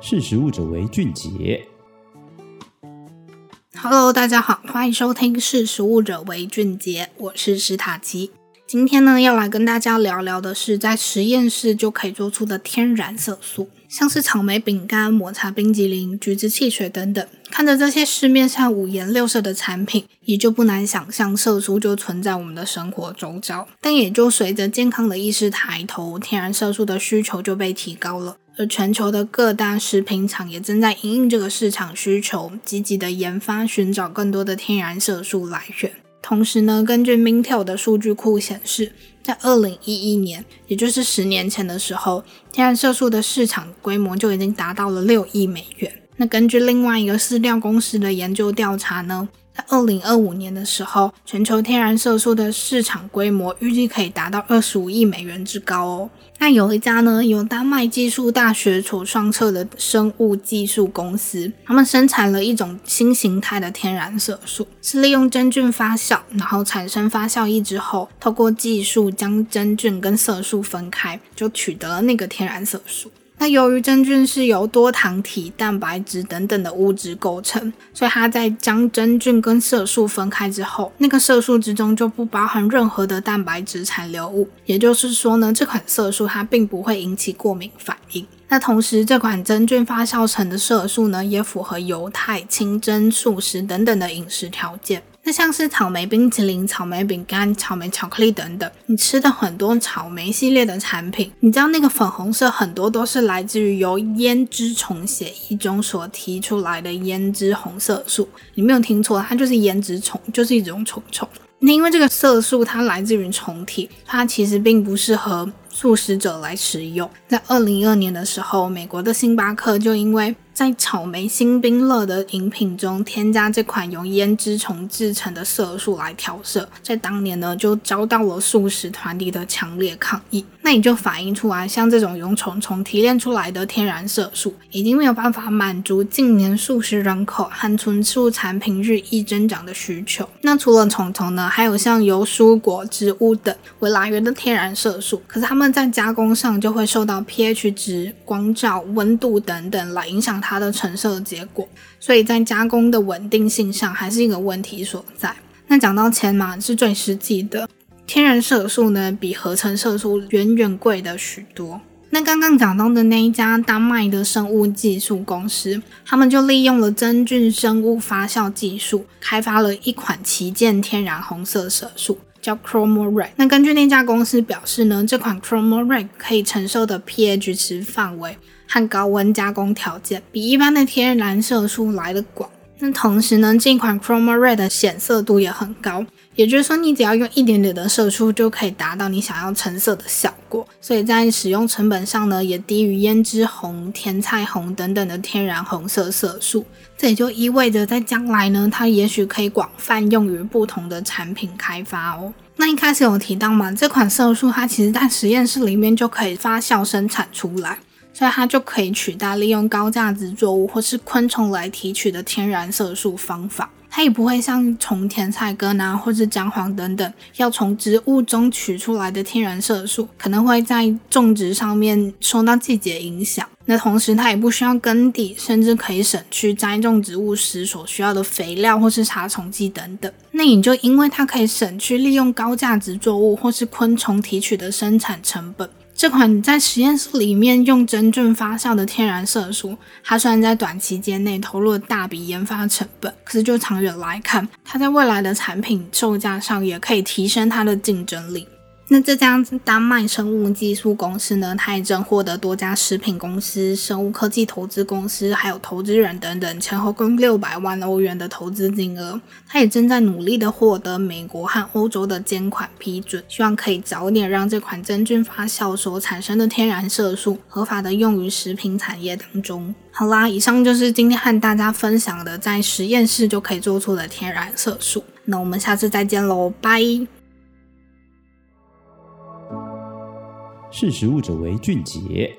识食物者为俊杰。Hello，大家好，欢迎收听《识食物者为俊杰》，我是史塔基。今天呢，要来跟大家聊聊的是，在实验室就可以做出的天然色素，像是草莓饼干、抹茶冰淇淋、橘子汽水等等。看着这些市面上五颜六色的产品，也就不难想象，色素就存在我们的生活周遭。但也就随着健康的意识抬头，天然色素的需求就被提高了。而全球的各大食品厂也正在因应这个市场需求，积极的研发，寻找更多的天然色素来源。同时呢，根据 Mintel 的数据库显示，在二零一一年，也就是十年前的时候，天然色素的市场规模就已经达到了六亿美元。那根据另外一个饲料公司的研究调查呢，在二零二五年的时候，全球天然色素的市场规模预计可以达到二十五亿美元之高哦。那有一家呢，由丹麦技术大学所创设的生物技术公司，他们生产了一种新形态的天然色素，是利用真菌发酵，然后产生发酵液之后，透过技术将真菌跟色素分开，就取得了那个天然色素。那由于真菌是由多糖体、蛋白质等等的物质构成，所以它在将真菌跟色素分开之后，那个色素之中就不包含任何的蛋白质残留物。也就是说呢，这款色素它并不会引起过敏反应。那同时，这款真菌发酵成的色素呢，也符合油太、清真、素食等等的饮食条件。那像是草莓冰淇淋、草莓饼干、草莓巧克力等等，你吃的很多草莓系列的产品，你知道那个粉红色很多都是来自于由胭脂虫血液中所提出来的胭脂红色素。你没有听错，它就是胭脂虫，就是一种虫虫。那因为这个色素它来自于虫体，它其实并不适合素食者来食用。在二零一二年的时候，美国的星巴克就因为在草莓星冰乐的饮品中添加这款由胭脂虫制成的色素来调色，在当年呢就遭到了素食团体的强烈抗议。那也就反映出来，像这种用虫虫提炼出来的天然色素，已经没有办法满足近年素食人口和纯素产品日益增长的需求。那除了虫虫呢，还有像由蔬果、植物等为来源的天然色素，可是它们在加工上就会受到 pH 值、光照、温度等等来影响它。它的成色结果，所以在加工的稳定性上还是一个问题所在。那讲到钱嘛，是最实际的。天然色素呢，比合成色素远远贵的许多。那刚刚讲到的那一家丹麦的生物技术公司，他们就利用了真菌生物发酵技术，开发了一款旗舰天然红色色素，叫 ChromoRed。那根据那家公司表示呢，这款 ChromoRed 可以承受的 pH 值范围。和高温加工条件比一般的天然色素来得广。那同时呢，这款 ChromoRed 的显色度也很高，也就是说，你只要用一点点的色素就可以达到你想要成色的效果。所以在使用成本上呢，也低于胭脂红、甜菜红等等的天然红色色素。这也就意味着，在将来呢，它也许可以广泛用于不同的产品开发哦。那一开始有提到嘛，这款色素它其实在实验室里面就可以发酵生产出来。所以它就可以取代利用高价值作物或是昆虫来提取的天然色素方法，它也不会像从甜菜根啊或是姜黄等等要从植物中取出来的天然色素，可能会在种植上面受到季节影响。那同时它也不需要耕地，甚至可以省去栽种植物时所需要的肥料或是杀虫剂等等。那你就因为它可以省去利用高价值作物或是昆虫提取的生产成本。这款在实验室里面用真菌发酵的天然色素，它虽然在短期间内投入了大笔研发成本，可是就长远来看，它在未来的产品售价上也可以提升它的竞争力。那这家丹麦生物技术公司呢，它也正获得多家食品公司、生物科技投资公司，还有投资人等等，前后共六百万欧元的投资金额。它也正在努力的获得美国和欧洲的监管批准，希望可以早点让这款真菌发酵所产生的天然色素合法的用于食品产业当中。好啦，以上就是今天和大家分享的在实验室就可以做出的天然色素。那我们下次再见喽，拜。识时务者为俊杰。